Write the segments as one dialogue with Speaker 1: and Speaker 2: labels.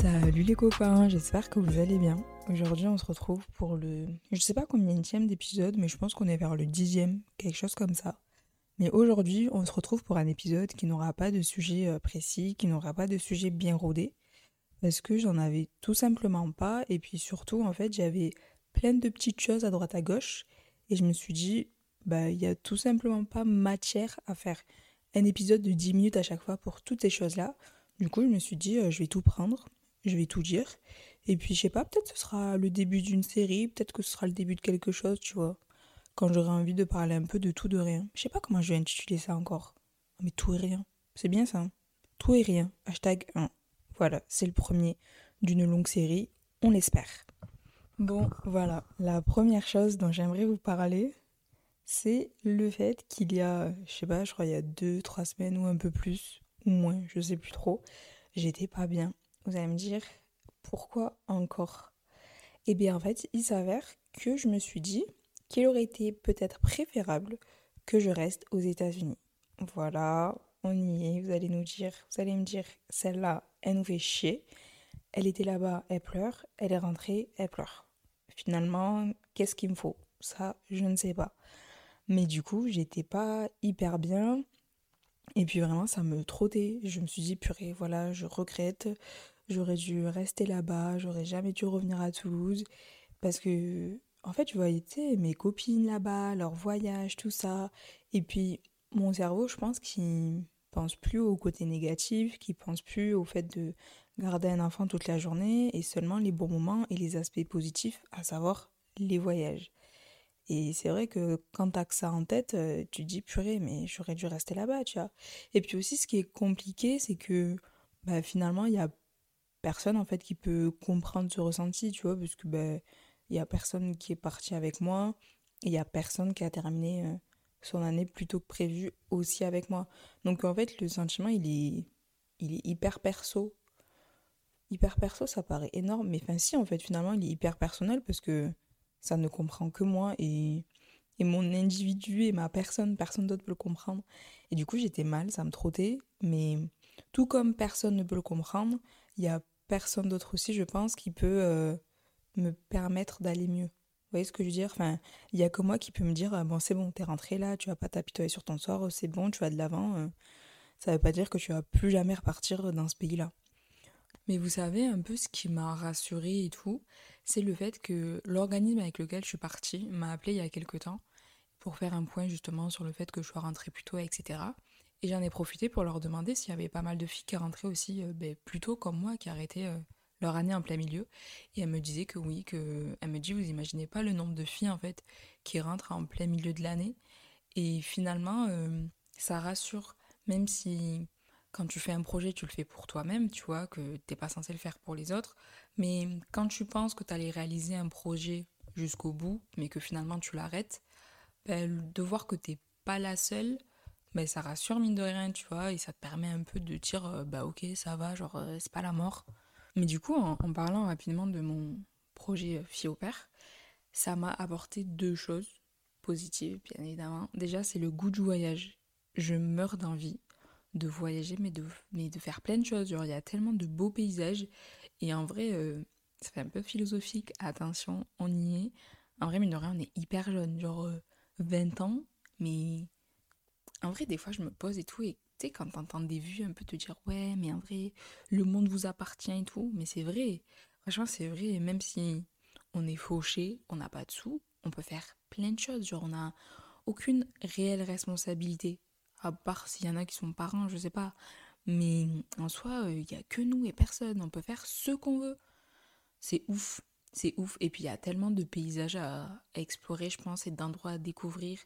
Speaker 1: Salut les copains, j'espère que vous allez bien. Aujourd'hui on se retrouve pour le... Je sais pas combien d'épisode, mais je pense qu'on est vers le dixième, quelque chose comme ça. Mais aujourd'hui on se retrouve pour un épisode qui n'aura pas de sujet euh, précis, qui n'aura pas de sujet bien rodé. Parce que j'en avais tout simplement pas, et puis surtout en fait j'avais plein de petites choses à droite à gauche, et je me suis dit, bah il y a tout simplement pas matière à faire un épisode de 10 minutes à chaque fois pour toutes ces choses-là. Du coup, je me suis dit, euh, je vais tout prendre, je vais tout dire. Et puis, je sais pas, peut-être ce sera le début d'une série, peut-être que ce sera le début de quelque chose, tu vois. Quand j'aurai envie de parler un peu de tout, de rien. Je sais pas comment je vais intituler ça encore. Mais tout et rien. C'est bien ça. Hein tout et rien. Hashtag 1. Voilà, c'est le premier d'une longue série. On l'espère. Bon, voilà. La première chose dont j'aimerais vous parler, c'est le fait qu'il y a, je sais pas, je crois il y a deux, trois semaines ou un peu plus, ou moins, je sais plus trop, j'étais pas bien. Vous allez me dire, pourquoi encore Eh bien en fait, il s'avère que je me suis dit qu'il aurait été peut-être préférable que je reste aux États-Unis. Voilà, on y est, vous allez nous dire, vous allez me dire, celle-là, elle nous fait chier. Elle était là-bas, elle pleure, elle est rentrée, elle pleure. Finalement, qu'est-ce qu'il me faut? Ça, je ne sais pas. Mais du coup, j'étais pas hyper bien. Et puis vraiment, ça me trottait. Je me suis dit, purée, voilà, je regrette. J'aurais dû rester là-bas. J'aurais jamais dû revenir à Toulouse. Parce que, en fait, je voyais, mes copines là-bas, leur voyage, tout ça. Et puis, mon cerveau, je pense qu'il pense plus au côté négatif, qu'il pense plus au fait de garder un enfant toute la journée et seulement les bons moments et les aspects positifs, à savoir les voyages. Et c'est vrai que quand t'as ça en tête, euh, tu te dis purée, mais j'aurais dû rester là-bas, tu vois. Et puis aussi, ce qui est compliqué, c'est que bah, finalement, il y a personne en fait qui peut comprendre ce ressenti, tu vois, parce que bah, il a personne qui est parti avec moi, il y a personne qui a terminé euh, son année plus tôt que prévu aussi avec moi. Donc en fait, le sentiment, il est, il est hyper perso. Hyper perso, ça paraît énorme, mais enfin si, en fait, finalement, il est hyper personnel parce que ça ne comprend que moi et, et mon individu et ma personne, personne d'autre peut le comprendre. Et du coup, j'étais mal, ça me trottait, mais tout comme personne ne peut le comprendre, il y a personne d'autre aussi, je pense, qui peut euh, me permettre d'aller mieux. Vous voyez ce que je veux dire? Enfin, il y a que moi qui peut me dire ah bon, c'est bon, t'es rentré là, tu vas pas t'apitoyer sur ton sort, c'est bon, tu vas de l'avant. Euh. Ça veut pas dire que tu vas plus jamais repartir dans ce pays-là. Mais vous savez un peu ce qui m'a rassurée et tout, c'est le fait que l'organisme avec lequel je suis partie m'a appelé il y a quelques temps pour faire un point justement sur le fait que je sois rentrée plus tôt, etc. Et j'en ai profité pour leur demander s'il y avait pas mal de filles qui rentraient aussi euh, ben, plus tôt comme moi, qui arrêtaient euh, leur année en plein milieu. Et elle me disait que oui, que elle me dit vous imaginez pas le nombre de filles en fait qui rentrent en plein milieu de l'année. Et finalement, euh, ça rassure, même si quand tu fais un projet, tu le fais pour toi-même, tu vois, que t'es pas censé le faire pour les autres. Mais quand tu penses que tu allais réaliser un projet jusqu'au bout, mais que finalement tu l'arrêtes, ben, de voir que t'es pas la seule, ben, ça rassure mine de rien, tu vois, et ça te permet un peu de dire, euh, bah ok, ça va, genre, euh, c'est pas la mort. Mais du coup, en, parlant rapidement de mon projet euh, fille au père, ça m'a apporté deux choses positives, bien évidemment. Déjà, c'est le goût du voyage. Je meurs d'envie de voyager, mais de, mais de faire plein de choses. Genre, il y a tellement de beaux paysages. Et en vrai, euh, ça fait un peu philosophique. Attention, on y est. En vrai, mine de rien, on est hyper jeune. Genre, 20 euh, ans. Mais en vrai, des fois, je me pose et tout. Et tu sais, quand t'entends des vues, un peu te dire, ouais, mais en vrai, le monde vous appartient et tout. Mais c'est vrai. Franchement, c'est vrai. Et même si on est fauché, on n'a pas de sous, on peut faire plein de choses. Genre, on n'a aucune réelle responsabilité à part s'il y en a qui sont parents, je sais pas. Mais en soi, il n'y a que nous et personne. On peut faire ce qu'on veut. C'est ouf. C'est ouf. Et puis il y a tellement de paysages à, explorer, je pense, et d'endroits à découvrir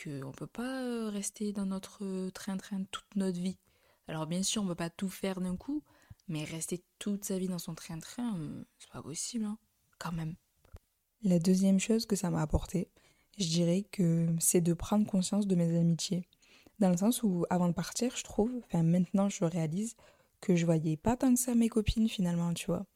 Speaker 1: qu'on ne peut pas euh, rester dans notre train-train toute notre vie. Alors bien sûr, on ne peut pas tout faire d'un coup, mais rester toute sa vie dans son train-train, euh, c'est pas possible, hein. quand même. La deuxième chose que ça m'a apporté, je dirais que c'est de prendre conscience de mes amitiés. Dans le sens où, avant de partir, je trouve, enfin maintenant je réalise que je voyais pas tant que ça mes copines finalement, tu vois.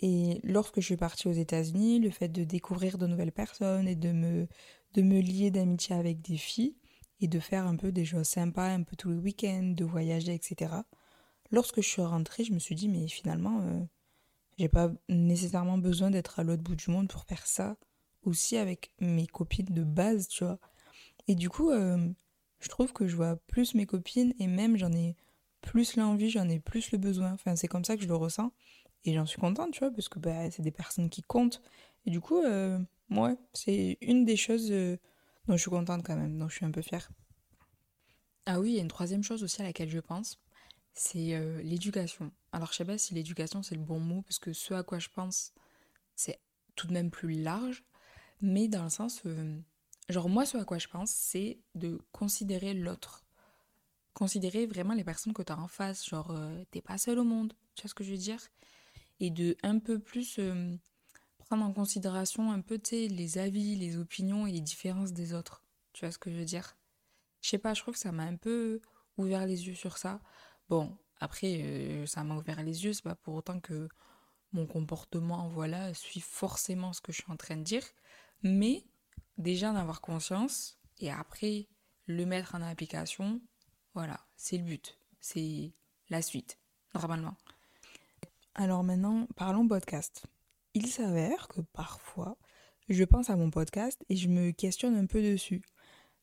Speaker 1: Et lorsque je suis partie aux États-Unis, le fait de découvrir de nouvelles personnes et de me, de me lier d'amitié avec des filles et de faire un peu des choses sympas, un peu tous les week-ends, de voyager, etc. Lorsque je suis rentrée, je me suis dit, mais finalement, euh, J'ai pas nécessairement besoin d'être à l'autre bout du monde pour faire ça aussi avec mes copines de base, tu vois. Et du coup, euh, je trouve que je vois plus mes copines et même j'en ai plus l'envie, j'en ai plus le besoin. Enfin, c'est comme ça que je le ressens. Et j'en suis contente, tu vois, parce que bah, c'est des personnes qui comptent. Et du coup, euh, ouais, c'est une des choses euh, dont je suis contente quand même, dont je suis un peu fière. Ah oui, il y a une troisième chose aussi à laquelle je pense, c'est euh, l'éducation. Alors, je sais pas si l'éducation c'est le bon mot, parce que ce à quoi je pense, c'est tout de même plus large, mais dans le sens, genre moi, ce à quoi je pense, c'est de considérer l'autre. Considérer vraiment les personnes que tu as en face, genre, t'es pas seul au monde, tu vois ce que je veux dire? Et de un peu plus euh, prendre en considération un peu les avis, les opinions et les différences des autres. Tu vois ce que je veux dire? Je sais pas, je trouve que ça m'a un peu ouvert les yeux sur ça. Bon, après, euh, ça m'a ouvert les yeux, c'est pas pour autant que mon comportement, voilà, suit forcément ce que je suis en train de dire, mais déjà d'en avoir conscience et après le mettre en application, voilà, c'est le but, c'est la suite, normalement. Alors maintenant, parlons podcast. Il s'avère que parfois, je pense à mon podcast et je me questionne un peu dessus.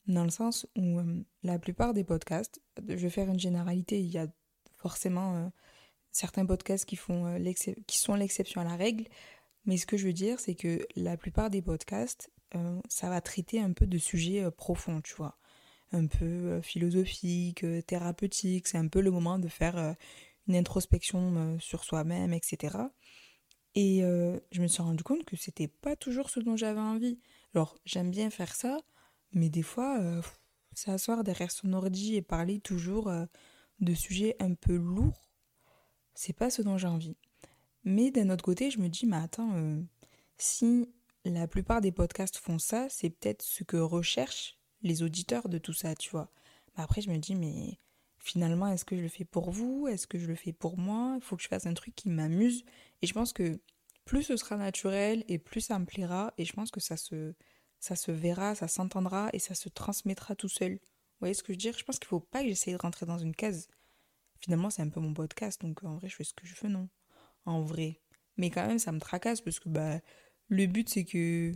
Speaker 1: Dans le sens où euh, la plupart des podcasts, je vais faire une généralité, il y a forcément euh, certains podcasts qui, font, euh, qui sont l'exception à la règle, mais ce que je veux dire, c'est que la plupart des podcasts, ça va traiter un peu de sujets profonds, tu vois. Un peu philosophiques, thérapeutiques, c'est un peu le moment de faire une introspection euh, sur soi-même, etc. Et euh, je me suis rendu compte que c'était pas toujours ce dont j'avais envie. Alors, j'aime bien faire ça, mais des fois, euh, s'asseoir derrière son ordi et parler toujours de sujets un peu lourds, c'est pas ce dont j'ai envie. Mais d'un autre côté, je me dis, mais attends, si la plupart des podcasts font ça, c'est peut-être ce que recherchent les auditeurs de tout ça, tu vois. Mais après, je me dis, mais finalement, est-ce que je le fais pour vous? Est-ce que je le fais pour moi? Il faut que je fasse un truc qui m'amuse. Et je pense que plus ce sera naturel et plus ça me plaira. Et je pense que ça se, ça se verra, ça s'entendra et ça se transmettra tout seul. Vous voyez ce que je veux dire? Je pense qu'il ne faut pas que j'essaye de rentrer dans une case. Finalement, c'est un peu mon podcast, donc en vrai, je fais ce que je veux, non? En vrai. Mais quand même, ça me tracasse parce que bah, le but, c'est que.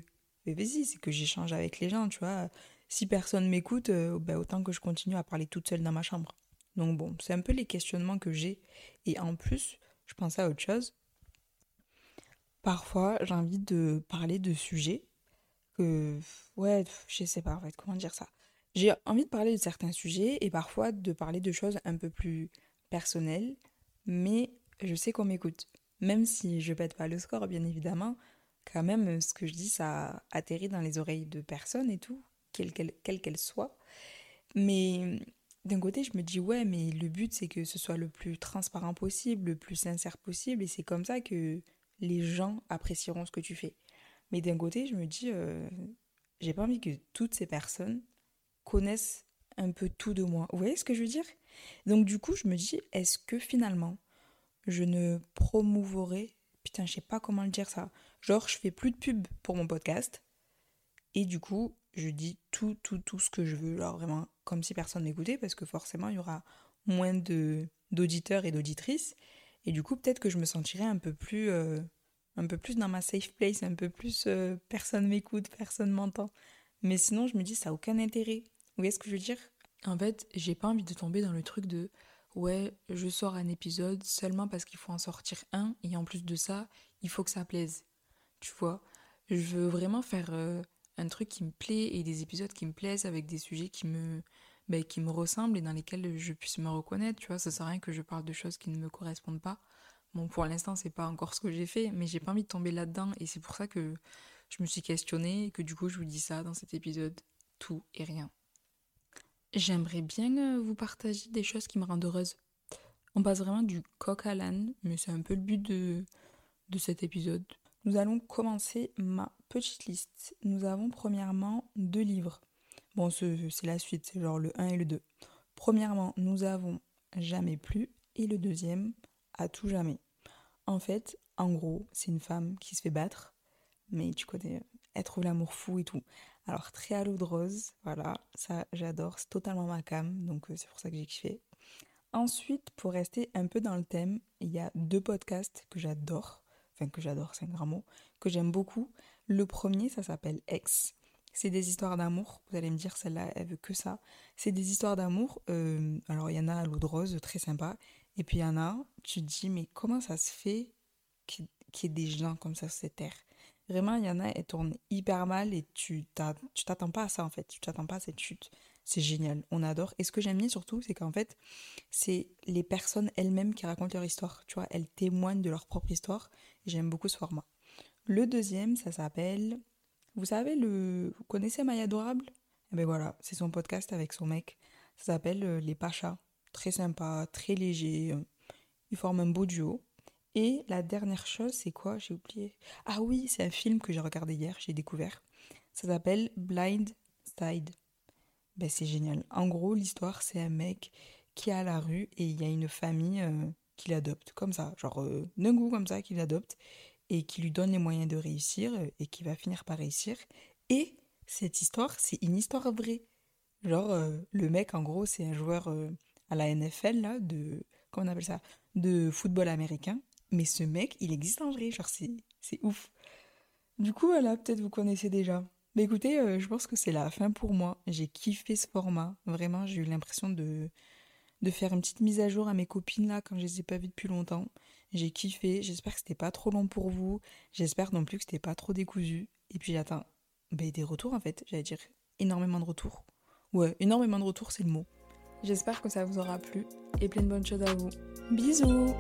Speaker 1: Mais vas-y, c'est que j'échange avec les gens, tu vois. Si personne m'écoute, euh, bah, autant que je continue à parler toute seule dans ma chambre. Donc bon, c'est un peu les questionnements que j'ai. Et en plus, je pensais à autre chose. Parfois, j'ai envie de parler de sujets que... Ouais, je sais pas en fait, comment dire ça. J'ai envie de parler de certains sujets et parfois de parler de choses un peu plus personnelles, mais je sais qu'on m'écoute. Même si je pète pas le score, bien évidemment, quand même, ce que je dis, ça atterrit dans les oreilles de personnes et tout, quelle qu'elle qu soit. Mais d'un côté, je me dis, ouais, mais le but, c'est que ce soit le plus transparent possible, le plus sincère possible, et c'est comme ça que les gens apprécieront ce que tu fais. Mais d'un côté, je me dis, euh, j'ai pas envie que toutes ces personnes connaissent un peu tout de moi. Vous voyez ce que je veux dire? Donc du coup, je me dis, est-ce que finalement, je ne promouvorai, putain, je sais pas comment le dire ça, genre je fais plus de pub pour mon podcast, et du coup, je dis tout, tout, tout ce que je veux, alors vraiment comme si personne n'écoutait, parce que forcément il y aura moins de d'auditeurs et d'auditrices, et du coup peut-être que je me sentirais un peu plus euh, un peu plus dans ma safe place, un peu plus euh, personne m'écoute, personne m'entend. Mais sinon je me dis ça n'a aucun intérêt. Vous voyez ce que je veux dire? En fait, j'ai pas envie de tomber dans le truc de ouais, je sors un épisode seulement parce qu'il faut en sortir un, et en plus de ça, il faut que ça plaise. Tu vois Je veux vraiment faire euh, un truc qui me plaît et des épisodes qui me plaisent avec des sujets qui me, ben, qui me ressemblent et dans lesquels je puisse me reconnaître, tu vois. Ça sert à rien que je parle de choses qui ne me correspondent pas. Bon, pour l'instant, c'est pas encore ce que j'ai fait, mais j'ai pas envie de tomber là-dedans et c'est pour ça que je me suis questionnée et que du coup, je vous dis ça dans cet épisode. Tout et rien. J'aimerais bien euh, vous partager des choses qui me rendent heureuse. On passe vraiment du coq à l'âne, mais c'est un peu le but de, de cet épisode. Nous allons commencer ma petite liste. Nous avons premièrement deux livres. Bon, c'est la suite, c'est genre le 1 et le 2. Premièrement, nous avons Jamais plus et le deuxième, À tout jamais. En fait, en gros, c'est une femme qui se fait battre, mais tu connais, elle trouve l'amour fou et tout. Alors, très à rose, voilà, ça j'adore, c'est totalement ma cam, donc euh, c'est pour ça que j'ai kiffé. Ensuite, pour rester un peu dans le thème, il y a deux podcasts que j'adore enfin que j'adore, c'est un grand mot, que j'aime beaucoup. Le premier, ça s'appelle Ex. C'est des histoires d'amour. Vous allez me dire, celle-là, elle veut que ça. C'est des histoires d'amour. Euh, alors, il y en a à l'eau de rose, très sympa. Et puis, il y en a, tu dis, mais comment ça se fait qu'il y ait des gens comme ça sur cette terre? Vraiment, il y en a, elles tournent hyper mal et tu t'attends pas à ça, en fait. Tu t'attends pas à cette chute. C'est génial, on adore. Et ce que j'aime bien surtout, c'est qu'en fait, c'est les personnes elles-mêmes qui racontent leur histoire. Tu vois, elles témoignent de leur propre histoire. J'aime beaucoup ce format. Le deuxième, ça s'appelle vous savez, le... vous connaissez Maya Adorable? Eh ben voilà, c'est son podcast avec son mec. Ça s'appelle euh, Les Pachas. Très sympa, très léger. Euh, ils forment un beau duo. Et la dernière chose, c'est quoi? J'ai oublié. Ah oui, c'est un film que j'ai regardé hier, j'ai découvert. Ça s'appelle Blind Side. Ben c'est génial. En gros, l'histoire, c'est un mec qui est à la rue et il y a une famille euh, qui l'adopte, comme ça, genre d'un goût comme ça, qui l'adopte et qui lui donne les moyens de réussir euh, et qui va finir par réussir. Et cette histoire, c'est une histoire vraie. Genre, euh, le mec, en gros, c'est un joueur euh, à la NFL, là, de. Comment on appelle ça? De football américain. Mais ce mec, il existe en vrai. Genre, c'est ouf. Du coup, voilà, peut-être vous connaissez déjà. Mais écoutez, je pense que c'est la fin pour moi. J'ai kiffé ce format. Vraiment, j'ai eu l'impression de, de faire une petite mise à jour à mes copines là quand je les ai pas vues depuis longtemps. J'ai kiffé, j'espère que c'était pas trop long pour vous, j'espère non plus que c'était pas trop décousu. Et puis j'attends ben, des retours en fait, j'allais dire énormément de retours. Ouais, énormément de retours c'est le mot. J'espère que ça vous aura plu et plein de bonnes choses à vous. Bisous